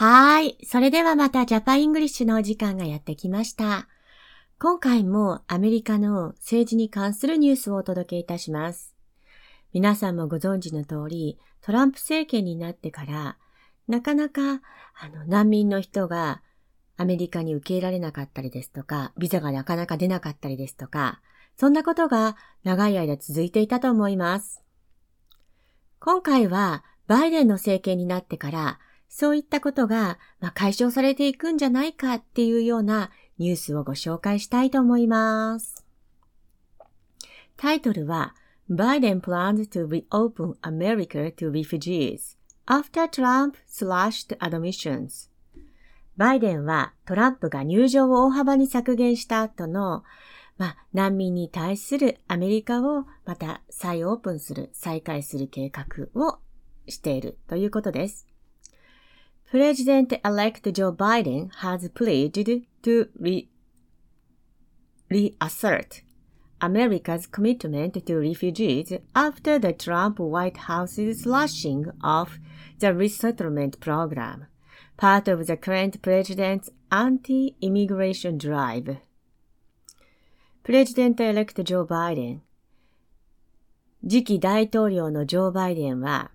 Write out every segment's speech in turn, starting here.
はい。それではまたジャパンイングリッシュのお時間がやってきました。今回もアメリカの政治に関するニュースをお届けいたします。皆さんもご存知の通り、トランプ政権になってから、なかなかあの難民の人がアメリカに受け入れられなかったりですとか、ビザがなかなか出なかったりですとか、そんなことが長い間続いていたと思います。今回はバイデンの政権になってから、そういったことが、まあ、解消されていくんじゃないかっていうようなニュースをご紹介したいと思います。タイトルは Biden plans to reopen America to refugees after Trump slashed admissions バイデンはトランプが入場を大幅に削減した後の、まあ、難民に対するアメリカをまた再オープンする、再開する計画をしているということです。President-elect Joe Biden has pledged to re- reassert America's commitment to refugees after the Trump White House's slashing of the resettlement program, part of the current president's anti-immigration drive. President-elect Joe Biden 次期大統領のジョー・バイデンは、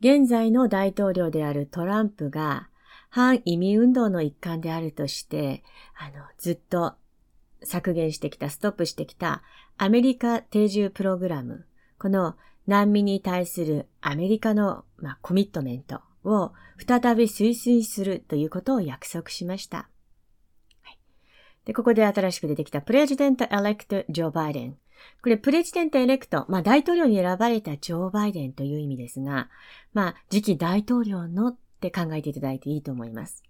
現在の大統領であるトランプが反移民運動の一環であるとして、あの、ずっと削減してきた、ストップしてきたアメリカ定住プログラム、この難民に対するアメリカの、まあ、コミットメントを再び推進するということを約束しました。はい、で、ここで新しく出てきたプレジデント・エレクト・ジョー・バイデン。これ、プレジデント・エレクト、まあ、大統領に選ばれたジョー・バイデンという意味ですが、まあ、次期大統領のって考えていただいていいと思います。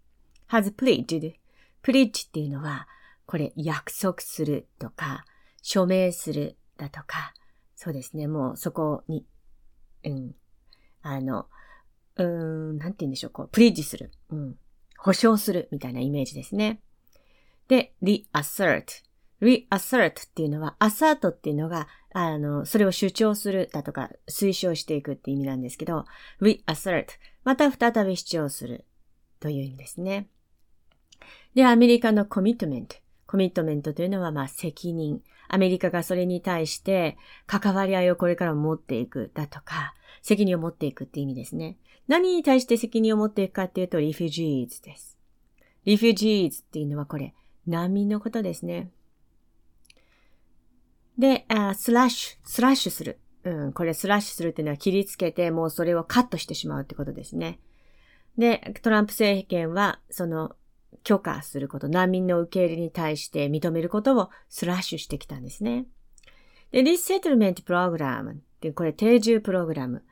has pledged. pledge っていうのは、これ、約束するとか、署名するだとか、そうですね、もうそこに、うん、あの、うーん、なんて言うんでしょう、こう、プレッジする、うん、保証するみたいなイメージですね。で、reassert。Reassert っていうのは、assert っていうのが、あの、それを主張するだとか、推奨していくって意味なんですけど、reassert。また再び主張するという意味ですね。で、アメリカのコミットメント。コミットメントというのは、まあ、責任。アメリカがそれに対して、関わり合いをこれから持っていくだとか、責任を持っていくって意味ですね。何に対して責任を持っていくかっていうと、refugees です。refugees っていうのはこれ、難民のことですね。で、あ slash、slash する。うん、これスラッシュするっていうのは切りつけて、もうそれをカットしてしまうってことですね。で、トランプ政権は、その、許可すること、難民の受け入れに対して認めることをスラッシュしてきたんですね。で、リセトルメントプログラムって、これ定住プログラム。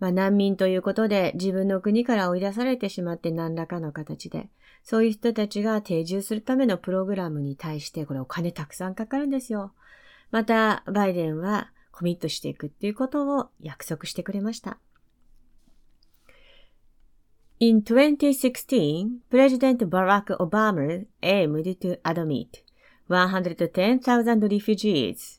まあ、難民ということで自分の国から追い出されてしまって何らかの形で、そういう人たちが定住するためのプログラムに対して、これお金たくさんかかるんですよ。また、バイデンはコミットしていくっていうことを約束してくれました。In 2016, President Barack Obama aimed to admit 110,000 refugees.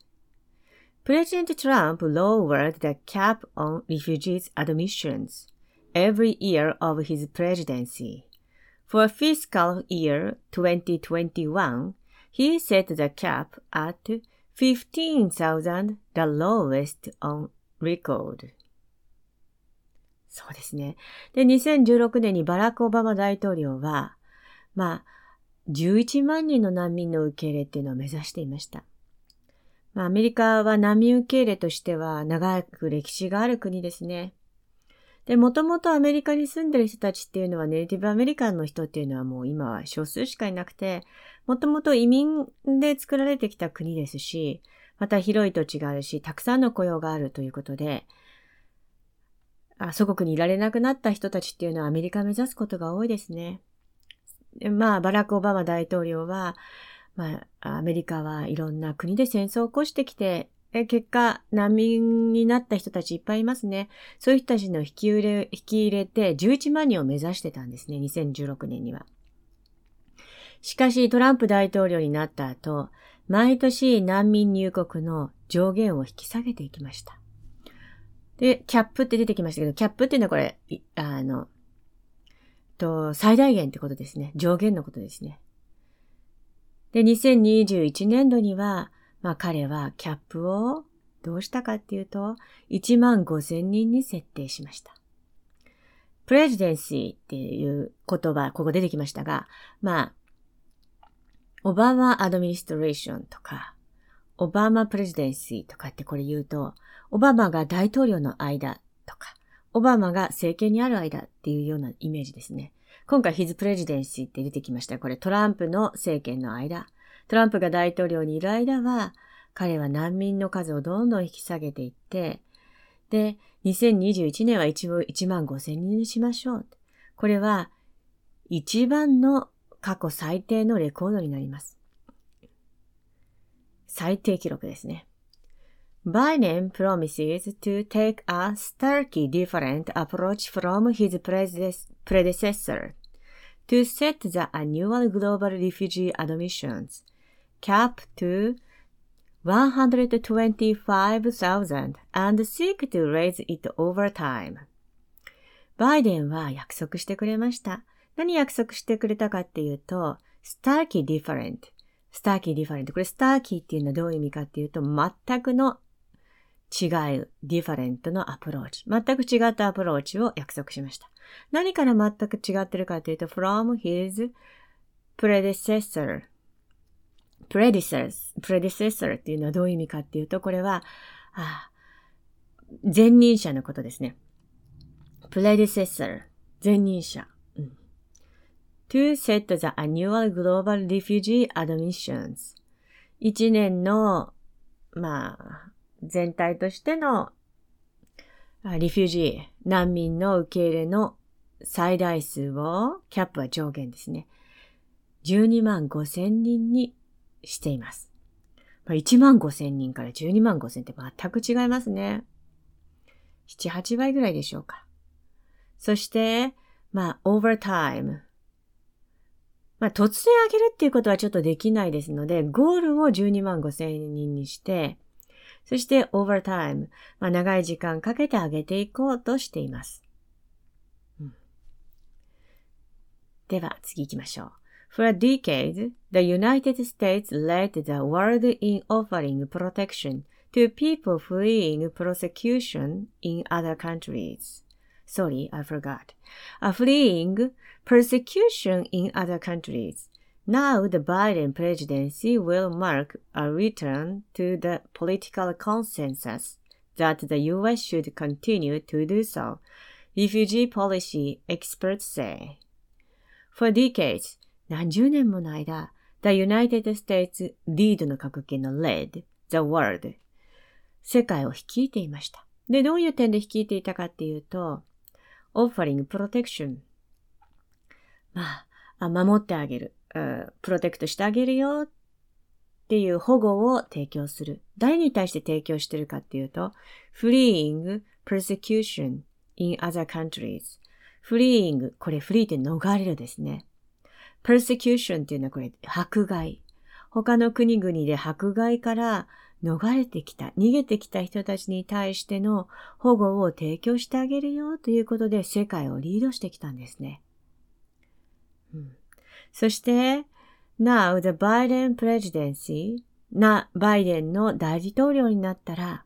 President Trump lowered the cap on refugees admissions every year of his presidency. For fiscal year 2021, he set the cap at 15,000, the lowest on record. そうですね。で、2016年にバラク・オバマ大統領は、まあ、11万人の難民の受け入れっていうのを目指していました。まあ、アメリカは難民受け入れとしては長く歴史がある国ですね。で、もともとアメリカに住んでる人たちっていうのはネイティブアメリカンの人っていうのはもう今は少数しかいなくて、もともと移民で作られてきた国ですし、また広い土地があるし、たくさんの雇用があるということで、あ祖国にいられなくなった人たちっていうのはアメリカを目指すことが多いですね。まあ、バラク・オバマ大統領は、まあ、アメリカはいろんな国で戦争を起こしてきて、え結果、難民になった人たちいっぱいいますね。そういう人たちの引き入れ、引き入れて11万人を目指してたんですね、2016年には。しかし、トランプ大統領になった後、毎年難民入国の上限を引き下げていきました。で、キャップって出てきましたけど、キャップっていうのはこれ、あの、と、最大限ってことですね。上限のことですね。で、2021年度には、まあ彼はキャップをどうしたかっていうと、1万5千人に設定しました。プレジデンシーっていう言葉、ここ出てきましたが、まあ、オバマアドミニストレーションとか、オバマプレジデンシーとかってこれ言うと、オバマが大統領の間とか、オバマが政権にある間っていうようなイメージですね。今回 His Presidency って出てきました。これトランプの政権の間。トランプが大統領にいる間は、彼は難民の数をどんどん引き下げていって、で、2021年は一応1万5千人にしましょう。これは一番の過去最低のレコードになります。最低記録ですね。Biden promises to take a starkly different approach from his predecessor to set the annual global refugee admissions cap to 125,000 and seek to raise it over time. バイデンは約束してくれました。何約束してくれたかっていうと、starky different。starky different。これ stark っていうのはどういう意味かっていうと、全くの違う different のアプローチ。全く違ったアプローチを約束しました。何から全く違ってるかというと、from his predecessor プレディセス、プレディセッサーっていうのはどういう意味かっていうと、これは、あ前任者のことですね。プレディセッサー、前任者。うん、to set the annual global refugee admissions 一年の、まあ、全体としてのリフュージー、難民の受け入れの最大数を、キャップは上限ですね。12万5千人にしています。まあ、1万5千人から12万5千って全く違いますね。7、8倍ぐらいでしょうか。そして、まあ、overtime。まあ、突然上げるっていうことはちょっとできないですので、ゴールを12万5千人にして、そして overtime。まあ、長い時間かけて上げていこうとしています。うん、では、次行きましょう。For a decade, the United States led the world in offering protection to people fleeing persecution in other countries. Sorry, I forgot. A fleeing persecution in other countries. Now the Biden presidency will mark a return to the political consensus that the US should continue to do so, refugee policy experts say. For decades, 何十年もの間、The United States Lead の格言の led, the world 世界を率いていました。で、どういう点で率いていたかっていうと、offering protection まあ、守ってあげる、プロテクトしてあげるよっていう保護を提供する。誰に対して提供してるかっていうと、fleeing persecution in other countries。fleeing、これフリーって逃れるですね。Persecution っていうのはこれ、迫害。他の国々で迫害から逃れてきた、逃げてきた人たちに対しての保護を提供してあげるよということで世界をリードしてきたんですね。うん、そして、now the Biden presidency なバイデンの大統領になったら、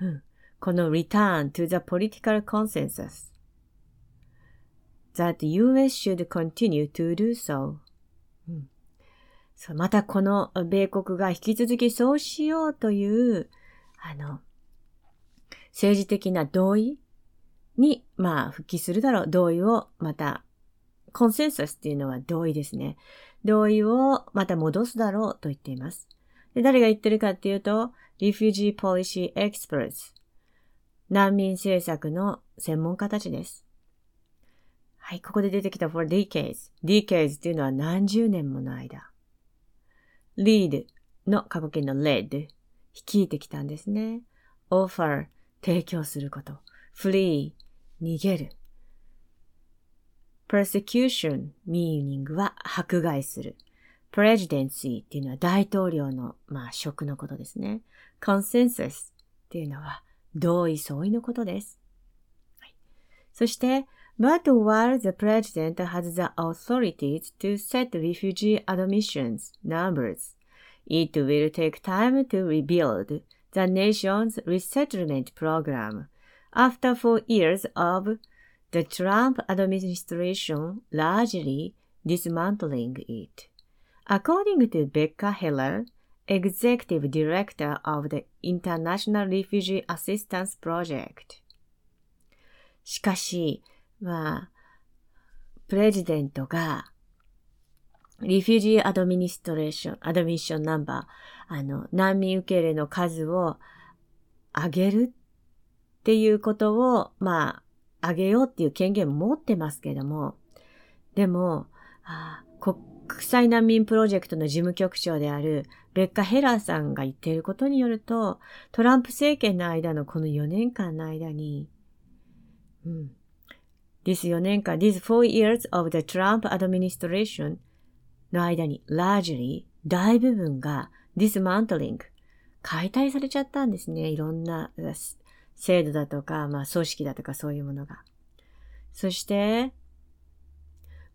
うん、この return to the political consensus that US should continue to do so. そうまたこの米国が引き続きそうしようという、あの、政治的な同意に、まあ、復帰するだろう。同意をまた、コンセンサスっていうのは同意ですね。同意をまた戻すだろうと言っています。で誰が言ってるかっていうと、Refugee Policy Experts 難民政策の専門家たちです。はい、ここで出てきた for decades。decades っていうのは何十年もの間。lead の過去形の led。率いてきたんですね。offer 提供すること。flee 逃げる。persecution meaning は迫害する。presidency っていうのは大統領の、まあ、職のことですね。consensus っていうのは同意相違のことです。はい、そして、But while the president has the authorities to set refugee admissions numbers, it will take time to rebuild the nation's resettlement program after four years of the Trump administration largely dismantling it. According to Becca Heller, executive director of the International Refugee Assistance Project. しかし、 まあ、プレジデントが、リフュージーアドミニストレーション、アドミッションナンバー、あの、難民受け入れの数を上げるっていうことを、まあ、上げようっていう権限を持ってますけども、でも、国際難民プロジェクトの事務局長であるベッカ・ヘラーさんが言っていることによると、トランプ政権の間のこの4年間の間に、うん、this 4年間、these four years of the Trump administration の間に largely 大部分が dismantling 解体されちゃったんですね。いろんな制度だとか、まあ組織だとかそういうものが。そして、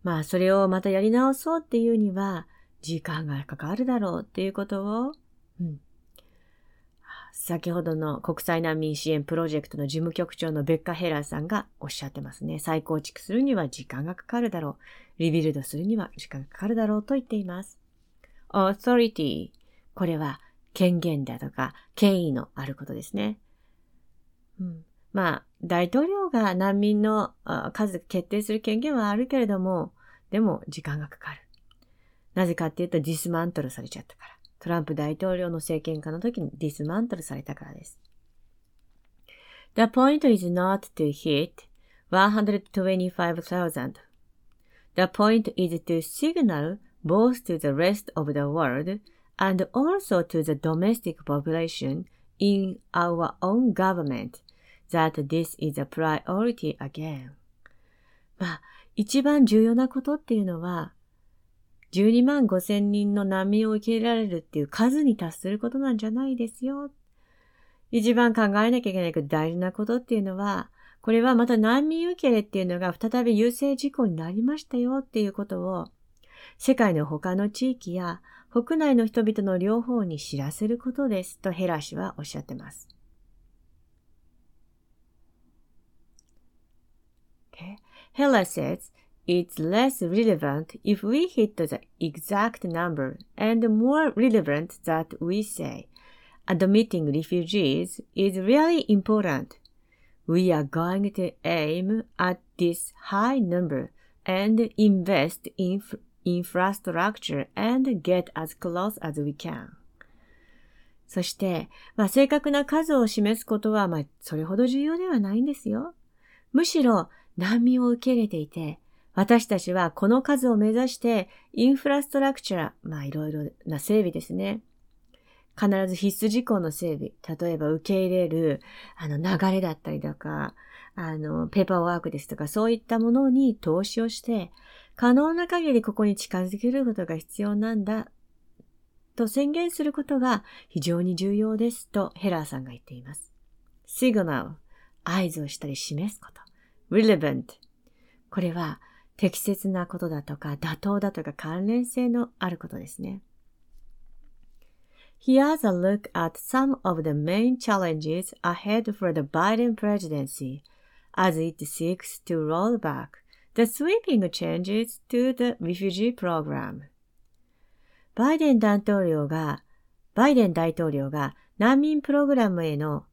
まあそれをまたやり直そうっていうには時間がかかるだろうっていうことを、うん、先ほどの国際難民支援プロジェクトの事務局長のベッカ・ヘラーさんがおっしゃってますね。再構築するには時間がかかるだろう。リビルドするには時間がかかるだろうと言っています。authority これは権限だとか権威のあることですね。うん、まあ、大統領が難民の数決定する権限はあるけれども、でも時間がかかる。なぜかっていうとディスマントルされちゃったから。トランプ大統領の政権下の時にディスマントルされたからです。The point is not to hit 125,000. The point is to signal both to the rest of the world and also to the domestic population in our own government that this is a priority again. まあ、一番重要なことっていうのは、12万5千人の難民を受け入れられるっていう数に達することなんじゃないですよ。一番考えなきゃいけないけど大事なことっていうのは、これはまた難民受け入れっていうのが再び優勢事項になりましたよっていうことを、世界の他の地域や国内の人々の両方に知らせることですとヘラ氏はおっしゃってます。Okay? Hela says It's less relevant if we hit the exact number and more relevant that we say admitting refugees is really important. We are going to aim at this high number and invest in infrastructure and get as close as we can. そして、まあ、正確な数を示すことは、まあ、それほど重要ではないんですよ。むしろ、難民を受け入れていて、 私たちはこの数を目指してインフラストラクチャー、まあいろいろな整備ですね。必ず必須事項の整備。例えば受け入れる、あの流れだったりとか、あの、ペーパーワークですとか、そういったものに投資をして、可能な限りここに近づけることが必要なんだ、と宣言することが非常に重要ですとヘラーさんが言っています。signal、合図をしたり示すこと。relevant、これは適切なことだとか、妥当だとか関連性のあることですね。Here's a look at some of the main challenges ahead for the Biden presidency as it seeks to roll back the sweeping changes to the refugee program. バイデン大統領が、バイデン大統領が難民プログラムへの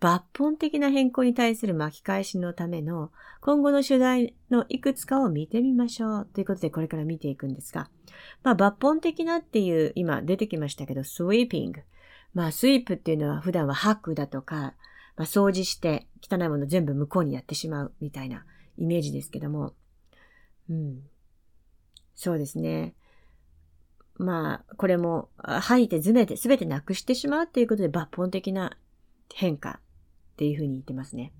抜本的な変更に対する巻き返しのための今後の主題のいくつかを見てみましょう。ということでこれから見ていくんですが、まあ抜本的なっていう今出てきましたけど、スウィーピング。まあスイープっていうのは普段はハックだとか、まあ、掃除して汚いもの全部向こうにやってしまうみたいなイメージですけども、うん。そうですね。まあ、これも吐いてずめて全てなくしてしまうっていうことで抜本的な変化っていうふうに言ってますね。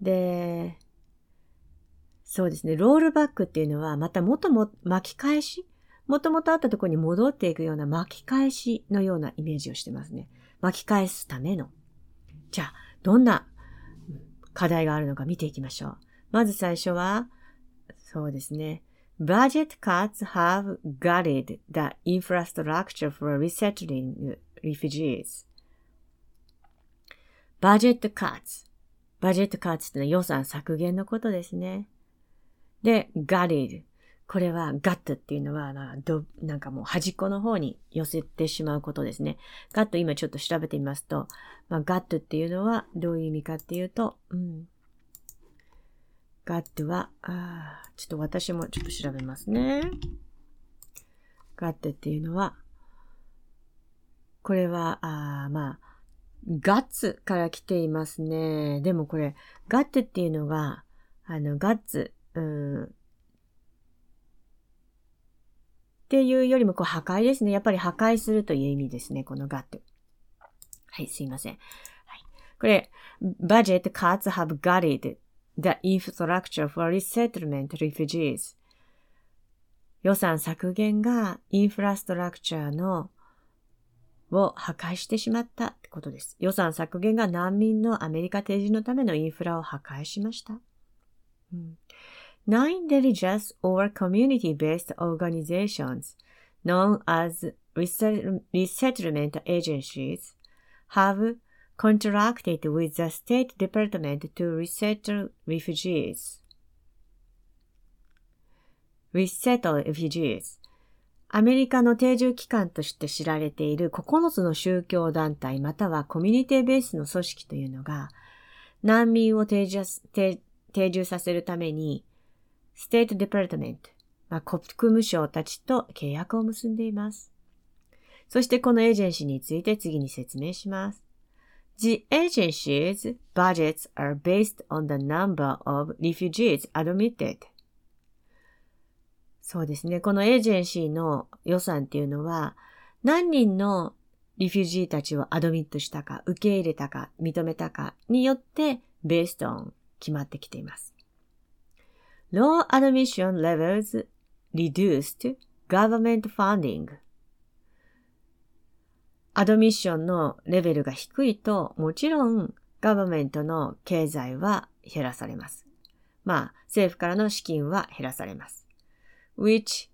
で、そうですね、ロールバックっていうのは、また元も巻き返しもともとあったところに戻っていくような巻き返しのようなイメージをしてますね。巻き返すための。じゃあ、どんな課題があるのか見ていきましょう。まず最初は、そうですね。Budget cuts have gutted the infrastructure for resettling refugees. バジェットカッツ。バジェットカッツってのは予算削減のことですね。で、gutted。これはガットっていうのは、なんかもう端っこの方に寄せてしまうことですね。ガット今ちょっと調べてみますと、まあ、ガットっていうのはどういう意味かっていうと、うん。ガットは、あちょっと私もちょっと調べますね。ガットっていうのは、これは、あまあ、ガッツから来ていますね。でもこれ、ガットっていうのが、あの、ガッツ、うん、っていうよりも、こう、破壊ですね。やっぱり破壊するという意味ですね。このガット。はい、すいません。はい。これ、budget cuts have gutted the infrastructure for resettlement refugees. 予算削減がインフラストラクチャーのを破壊してしまったってことです。予算削減が難民のアメリカ定住のためのインフラを破壊しました。うん、Nine religious or community-based organizations known as resettlement agencies have contracted with the State Department to resettle refugees. resettle refugees アメリカの定住機関として知られている9つの宗教団体またはコミュニティベースの組織というのが難民を定住定住させるために State Department、まあ、国務省たちと契約を結んでいます。そしてこのエージェンシーについて次に説明します。The agency's budgets are based on the number of refugees admitted. そうですね。このエージェンシーの予算っていうのは、何人のリフュージーたちをアドミットしたか、受け入れたか、認めたかによって、ベーストン決まってきています。Low admission levels reduced government funding. アドミッションのレベルが低いと、もちろんガバメントの経済は減らされます。まあ、政府からの資金は減らされます。Which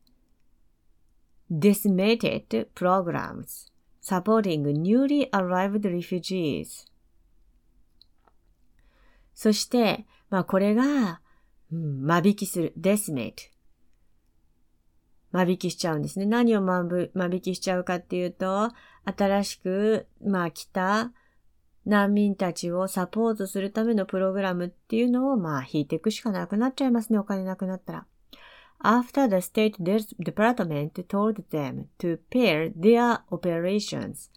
decimated programs supporting newly arrived refugees そして、まあこれがうん、間引きする。decimate。間引きしちゃうんですね。何を間引きしちゃうかっていうと、新しく、まあ来た難民たちをサポートするためのプログラムっていうのをまあ引いていくしかなくなっちゃいますね。お金なくなったら。After the State Department told them to pair their operations,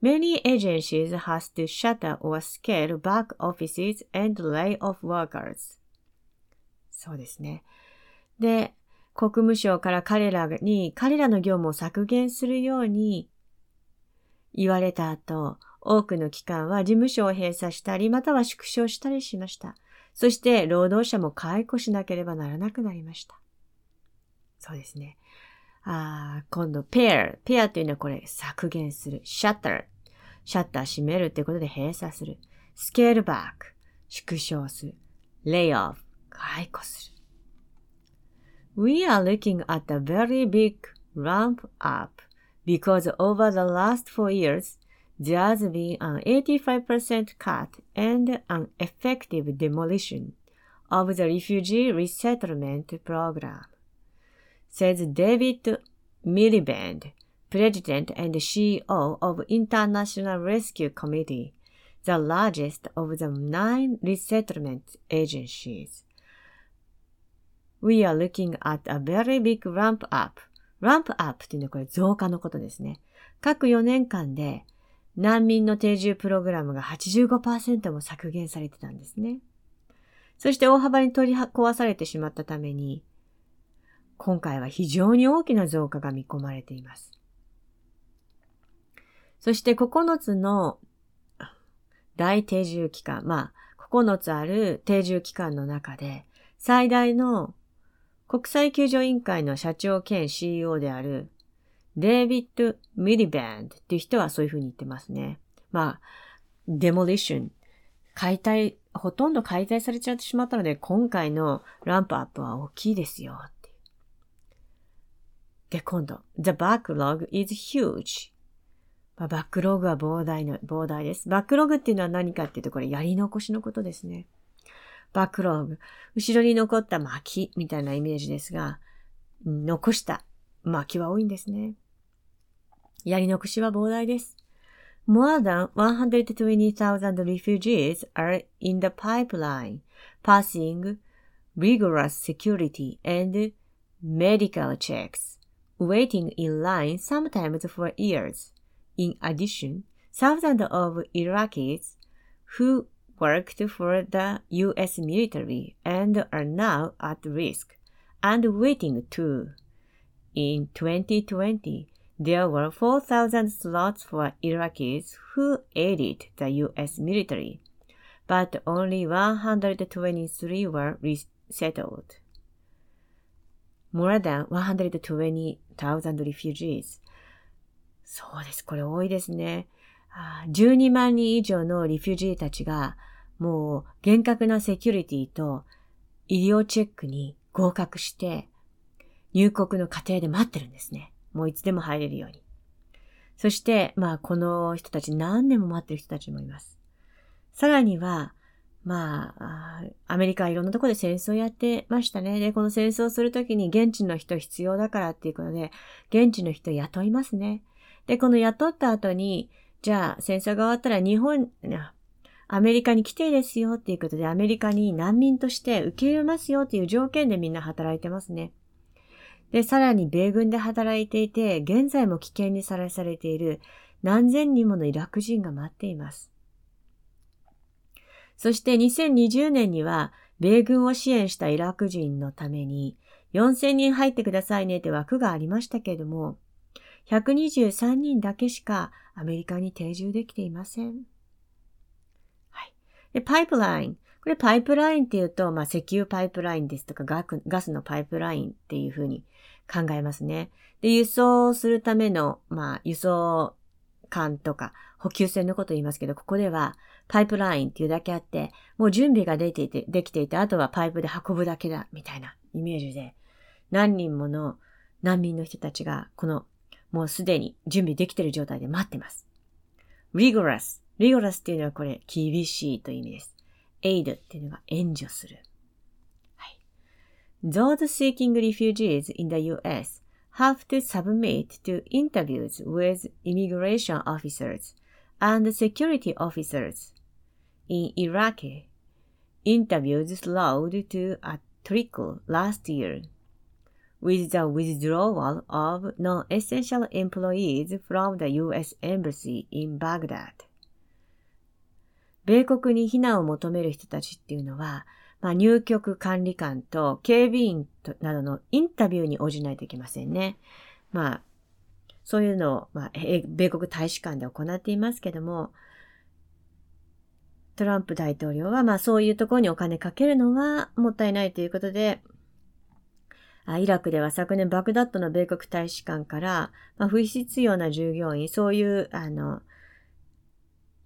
many agencies has to shutter or scale back offices and lay off workers. そうですね。で、国務省から彼らに、彼らの業務を削減するように言われた後、多くの機関は事務所を閉鎖したり、または縮小したりしました。そして、労働者も解雇しなければならなくなりました。そうですね。あ今度、ペア。ペアというのはこれ、削減する。シャッター。シャッター閉めるということで閉鎖する。スケールバック。縮小する。レイオフ。解雇する。We are looking at a very big ramp up because over the last four years, there's been an 85% cut and an effective demolition of the refugee resettlement program, says David Miliband, President and CEO of International Rescue Committee, the largest of the nine resettlement agencies. We are looking at a very big ramp up. ramp up っていうのはこれ増加のことですね。各4年間で難民の定住プログラムが85%も削減されてたんですね。そして大幅に取り壊されてしまったために、今回は非常に大きな増加が見込まれています。そして9つの大定住機関、まあ9つある定住機関の中で最大の国際救助委員会の社長兼 CEO であるデイビッド・ミリバンドっていう人はそういうふうに言ってますね。まあ、デモリション、解体、ほとんど解体されちゃってしまったので、今回のランプアップは大きいですよ。で、今度、The backlog is huge. バックログは膨大の、膨大です。バックログっていうのは何かっていうと、これやり残しのことですね。バックログ。後ろに残った薪みたいなイメージですが、残した薪は多いんですね。やり残しは膨大です。More than 120,000 refugees are in the pipeline, passing rigorous security and medical checks. Waiting in line sometimes for years. In addition, thousands of Iraqis who worked for the US military and are now at risk and waiting too. In 2020, there were 4,000 slots for Iraqis who aided the US military, but only 123 were resettled. more than 120,000 refugees. そうです。これ多いですね。12万人以上のリフュージーたちが、もう厳格なセキュリティと医療チェックに合格して、入国の過程で待ってるんですね。もういつでも入れるように。そして、まあ、この人たち何年も待ってる人たちもいます。さらには、まあ、アメリカはいろんなところで戦争やってましたね。で、この戦争するときに現地の人必要だからっていうことで、現地の人雇いますね。で、この雇った後に、じゃあ戦争が終わったら日本、アメリカに来ていいですよっていうことで、アメリカに難民として受け入れますよっていう条件でみんな働いてますね。で、さらに米軍で働いていて、現在も危険にさらされている何千人ものイラク人が待っています。そして2020年には、米軍を支援したイラク人のために、4000人入ってくださいねって枠がありましたけれども、123人だけしかアメリカに定住できていません。はい。で、パイプライン。これパイプラインっていうと、まあ、石油パイプラインですとかガガスのパイプラインっていうふうに考えますね。で、輸送するための、まあ、輸送管とか補給船のことを言いますけど、ここではパイプラインっていうだけあって、もう準備ができていて、できていて、あとはパイプで運ぶだけだ、みたいなイメージで、何人もの難民の人たちが、この、もうすでに準備できている状態で待ってます。rigorous。rigorous っていうのはこれ、厳しいという意味です。aid っていうのが援助する。はい。Those seeking refugees in the US have to submit to interviews with immigration officers and security officers in Iraq, interviews slowed to a trickle last year. With the withdrawal of non-essential employees from the U.S. Embassy in Baghdad. 米国に避難を求める人たちっていうのは、まあ、入局管理官と警備員などのインタビューに応じないといけませんね。まあ、そういうのを、まあ、米国大使館で行っていますけども、トランプ大統領は、まあそういうところにお金かけるのはもったいないということで、あイラクでは昨年バグダッドの米国大使館から、まあ、不必要な従業員、そういう、あの、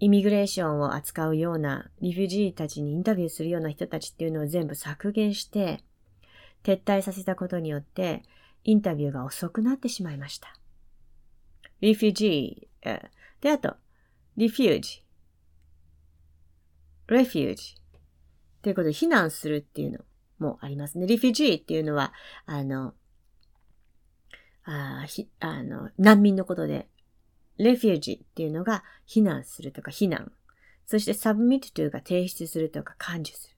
イミグレーションを扱うような、リフュジーたちにインタビューするような人たちっていうのを全部削減して、撤退させたことによって、インタビューが遅くなってしまいました。リフュジー、で、あと、リフュージ refuge ということで避難するっていうのもありますね。refugee っていうのは、あの、あひあの難民のことで、refugee っていうのが避難するとか避難。そして submit to が提出するとか感受する。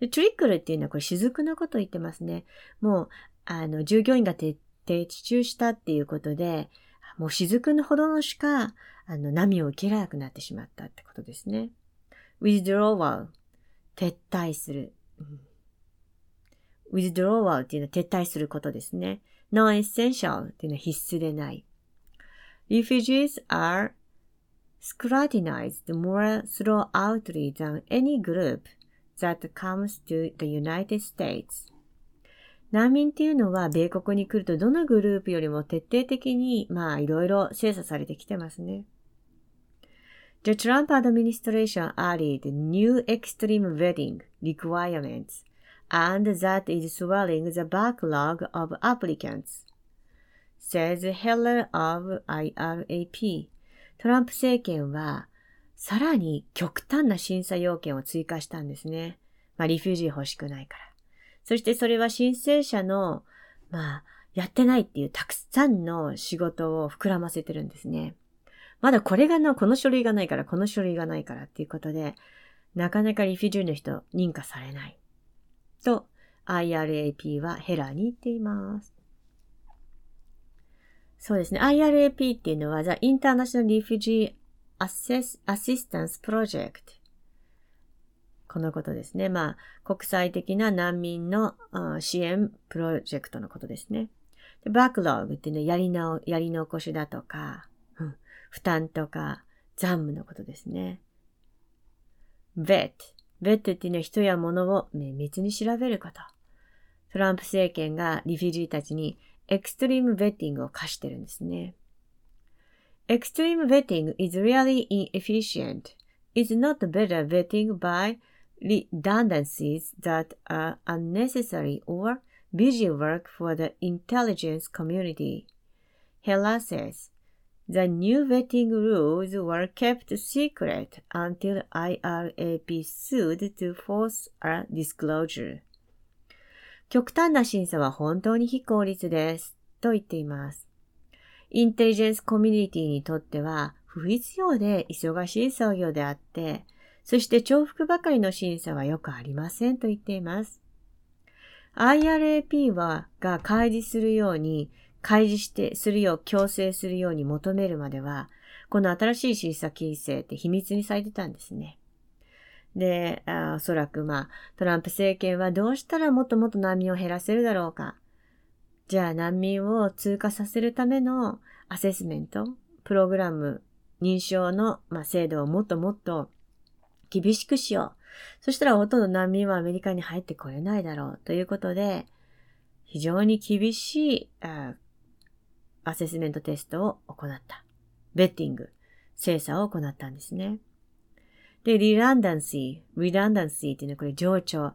で、trickle っていうのはこれ雫のことを言ってますね。もう、あの、従業員が徹底中したっていうことで、もう雫のほどのしか、あの、波を受けられなくなってしまったってことですね。Withdrawal 撤退する。withdrawal っていうのは撤退することですね。non-essential っていうのは必須でない。Refugees are scrutinized more thoroughly than any group that comes to the United States. 難民っていうのは米国に来るとどのグループよりも徹底的にまあいろいろ精査されてきてますね。The Trump administration added new extreme vetting requirements, and that is swelling the backlog of applicants, says Heller of IRAP. トランプ政権は、さらに極端な審査要件を追加したんですね。まあ、リフュージー欲しくないから。そしてそれは申請者の、まあ、やってないっていうたくさんの仕事を膨らませてるんですね。まだこれがな、この書類がないから、この書類がないからっていうことで、なかなかリフュージーの人認可されない。と、IRAP はヘラーに言っています。そうですね。IRAP っていうのは、The International Refugee Assistance Project このことですね。まあ、国際的な難民の支援プロジェクトのことですね。バックログっていうのはやり直、やり残しだとか、負担とか残務のことですね。vet。vet っていうのは人や物を綿密に調べること。トランプ政権がリフュージーたちにエクストリームベッティングを課してるんですね。Extreme vetting is really inefficient. It's not better vetting by redundancies that are unnecessary or busy work for the intelligence community. Hela says, the new vetting rules were kept secret until IRAP sued to force a disclosure. 極端な審査は本当に非効率です。と言っています。インテリジェンスコミュニティにとっては不必要で忙しい作業であって、そして重複ばかりの審査はよくありませんと言っています。IRAP は、が開示するように、開示して、するよう強制するように求めるまでは、この新しい審査規制って秘密にされてたんですね。で、おそらくまあ、トランプ政権はどうしたらもっともっと難民を減らせるだろうか。じゃあ難民を通過させるためのアセスメント、プログラム、認証の、まあ、制度をもっともっと厳しくしよう。そしたらほとんど難民はアメリカに入ってこれないだろうということで、非常に厳しいアセスメントテストを行った。ベッティング、精査を行ったんですね。で、リランダンシー、リランダンシーっていうのはこれ情緒。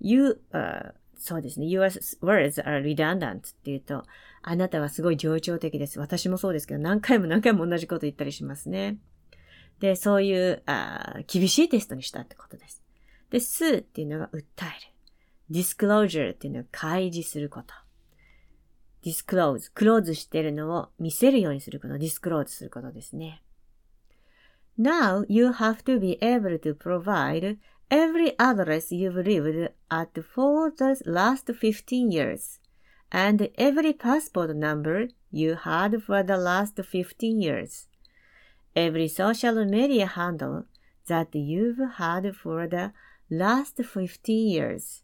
you, uh, そうですね。your words are redundant っていうと、あなたはすごい情緒的です。私もそうですけど、何回も何回も同じこと言ったりしますね。で、そういうあ厳しいテストにしたってことです。で、スーっていうのが訴える。disclosure っていうのは開示すること。disclose、クローズしてるのを見せるようにすること、disclose することですね。Now you have to be able to provide every address you've lived at for the last 15 years and every passport number you had for the last 15 years. Every social media handle that you've had for the last 15 years,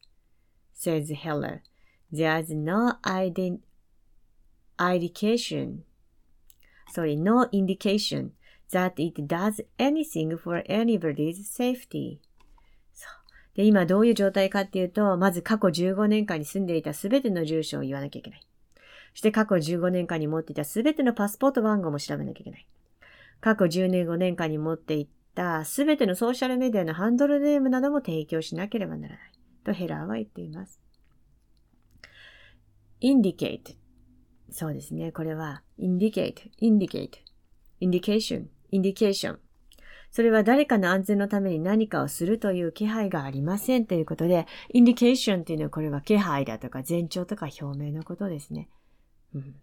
says Heller. There's no ident- indication, sorry, no indication that it does anything for anybody's safety. で、今どういう状態かっていうと、まず過去15年間に住んでいたすべての住所を言わなきゃいけない。そして過去15年間に持っていたすべてのパスポート番号も調べなきゃいけない。過去10年5年間に持っていったすべてのソーシャルメディアのハンドルネームなども提供しなければならない。とヘラーは言っています。indicate そうですね。これは indicate, indicate, indication, indication それは誰かの安全のために何かをするという気配がありませんということで、インディケーションっていうのはこれは気配だとか前兆とか表明のことですね。うん、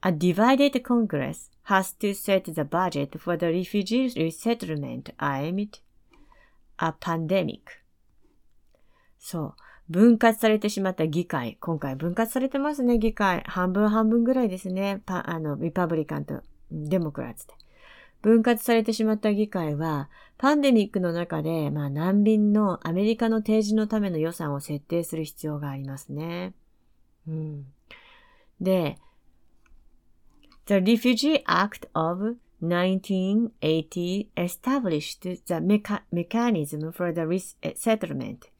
A divided Congress has to set the budget for the refugee resettlement amid a pandemic. そう。分割されてしまった議会。今回分割されてますね、議会。半分半分ぐらいですね。パあの、リパブリカンとデモクラッツで。分割されてしまった議会は、パンデミックの中で、まあ、難民のアメリカの提示のための予算を設定する必要がありますね。うん、で、The Refugee Act of 1980 established the mecha mechanism for the resettlement,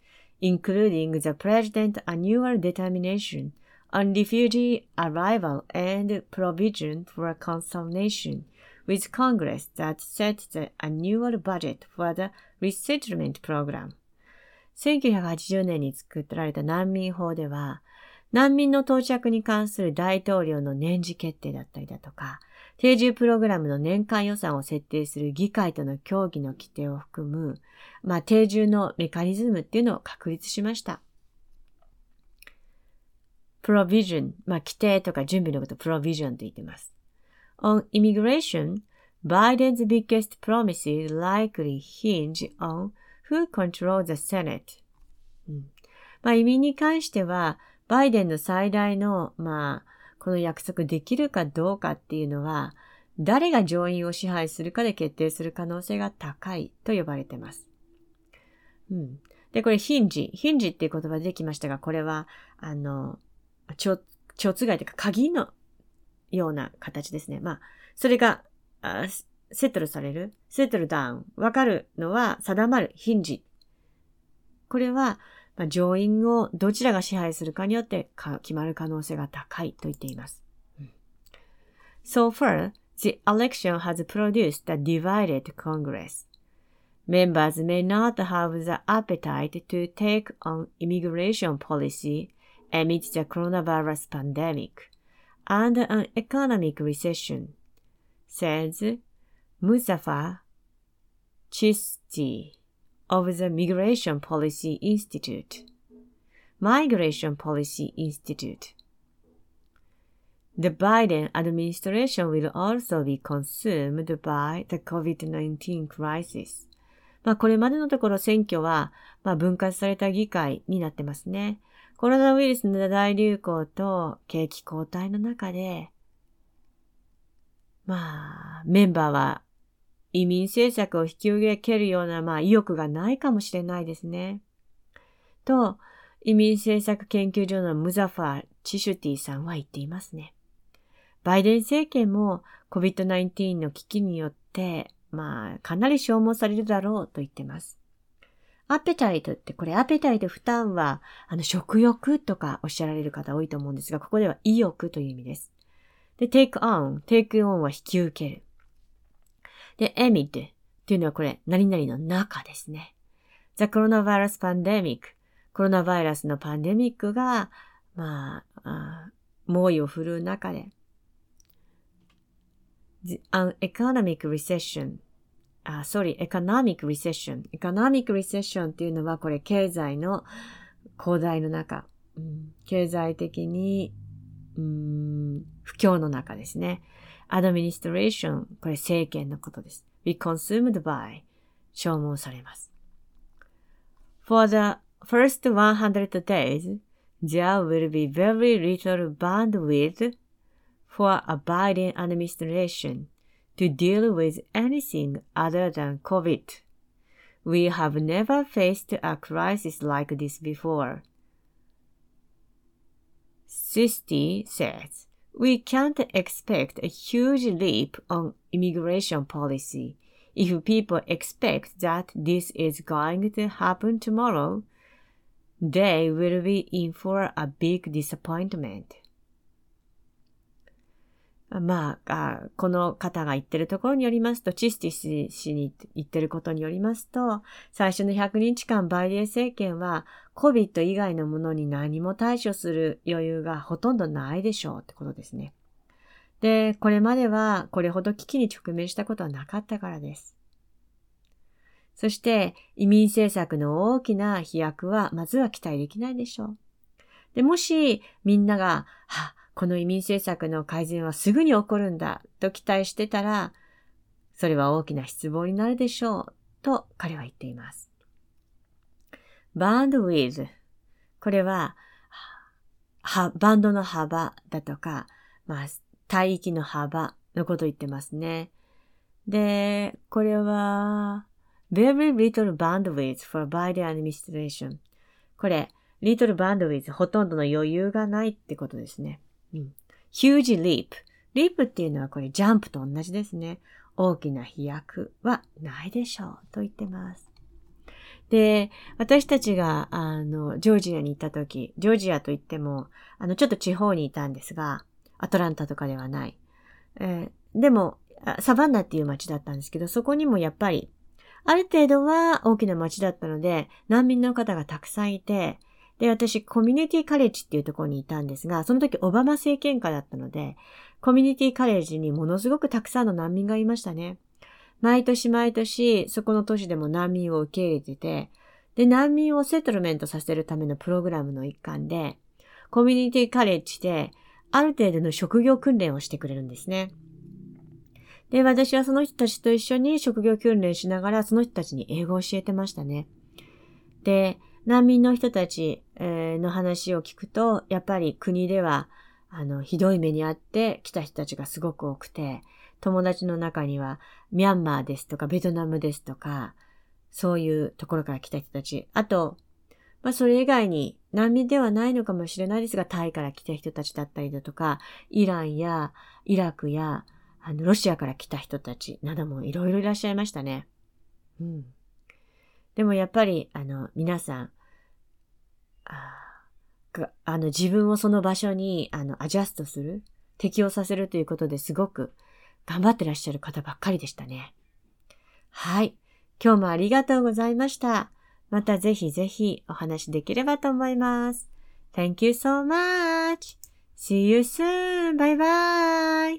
including the President's annual determination on refugee arrival and provision for consultation with Congress that set the annual budget for the resettlement program. 1980年に作られた難民法では、難民の到着に関する大統領の年次決定だったりだとか、 定住プログラムの年間予算を設定する議会との協議の規定を含む、まあ、定住のメカニズムっていうのを確立しました。provision、まあ、規定とか準備のこと provision と言ってます。On immigration, Biden's biggest promises likely hinge on who controls the Senate、うん、まあ、移民に関しては、バイデンの最大の、まあ、この約束できるかどうかっていうのは、誰が上院を支配するかで決定する可能性が高いと呼ばれています。うん。で、これ、ヒンジ。ヒンジっていう言葉できましたが、これは、あの、蝶、蝶つがいというか鍵のような形ですね。まあ、それが、あセットルされる、セットルダウン、わかるのは定まる、ヒンジ。これは、まあ、上院をどちらが支配するかによって決まる可能性が高いと言っています。So far, the election has produced a divided Congress. Members may not have the appetite to take on immigration policy amid the coronavirus pandemic and an economic recession, says Muzaffar Chisti of the Migration Policy Institute. Migration Policy Institute. The Biden administration will also be consumed by the COVID-19 crisis. まあこれまでのところ選挙は、まあ、分割された議会になってますね。コロナウイルスの大流行と景気後退の中で、まあ、メンバーは移民政策を引き受けるような、まあ、意欲がないかもしれないですね。と、移民政策研究所のムザファー・チシュティさんは言っていますね。バイデン政権も COVID-19 の危機によって、まあ、かなり消耗されるだろうと言ってます。アペタイトって、これアペタイト負担は、あの、食欲とかおっしゃられる方多いと思うんですが、ここでは意欲という意味です。で、take on、take on は引き受ける。で、amid っていうのはこれ、何々の中ですね。The coronavirus pandemic コロナバイラスのパンデミックが、まあ、猛威を振るう中で、The, an economic recession あ、sorry, economic recession. economic recession っていうのはこれ経済の広大の中、うん、経済的に、うん、不況の中ですね。administration これ政権のことです。be consumed by 消耗されます。For the first 100 days, there will be very little bandwidth for a Biden administration to deal with anything other than COVID. We have never faced a crisis like this before. Sisti says, we can't expect a huge leap on immigration policy. If people expect that this is going to happen tomorrow, they will be in for a big disappointment. まあ、この方が言ってるところによりますと、チスティス氏に言ってることによりますと、最初の100日間バイデン政権は COVID 以外のものに何も対処する余裕がほとんどないでしょうってことですね。で、これまではこれほど危機に直面したことはなかったからです。そして移民政策の大きな飛躍はまずは期待できないでしょう。で、もしみんなが、は、この移民政策の改善はすぐに起こるんだと期待してたら、それは大きな失望になるでしょうと彼は言っています。バンドウィズ。これは、は、バンドの幅だとか、まあ、帯域の幅のことを言ってますね。で、これは、very little bandwidth for Biden administration. これ、little bandwidth ほとんどの余裕がないってことですね。うん。huge leap。リープっていうのはこれジャンプと同じですね。大きな飛躍はないでしょうと言ってます。で、私たちが、あの、ジョージアに行った時、ジョージアといっても、あの、ちょっと地方にいたんですが、アトランタとかではない。えー、でも、サバンナっていう町だったんですけど、そこにもやっぱり、ある程度は大きな町だったので、難民の方がたくさんいて、で、私、コミュニティカレッジっていうところにいたんですが、その時オバマ政権下だったので、コミュニティカレッジにものすごくたくさんの難民がいましたね。毎年毎年、そこの都市でも難民を受け入れてて、で、難民をセトルメントさせるためのプログラムの一環で、コミュニティカレッジで、ある程度の職業訓練をしてくれるんですね。で、私はその人たちと一緒に職業訓練しながら、その人たちに英語を教えてましたね。で、難民の人たちの話を聞くと、やっぱり国では、あの、ひどい目にあって来た人たちがすごく多くて、友達の中には、ミャンマーですとか、ベトナムですとか、そういうところから来た人たち。あと、まあ、それ以外に難民ではないのかもしれないですが、タイから来た人たちだったりだとか、イランやイラクや、あの、ロシアから来た人たちなどもいろいろいらっしゃいましたね。うん。でもやっぱり、あの、皆さん、ああの、自分をその場所に、あの、アジャストする、適応させるということですごく頑張ってらっしゃる方ばっかりでしたね。はい。今日もありがとうございました。またぜひぜひお話できればと思います。Thank you so much. See you soon. Bye bye.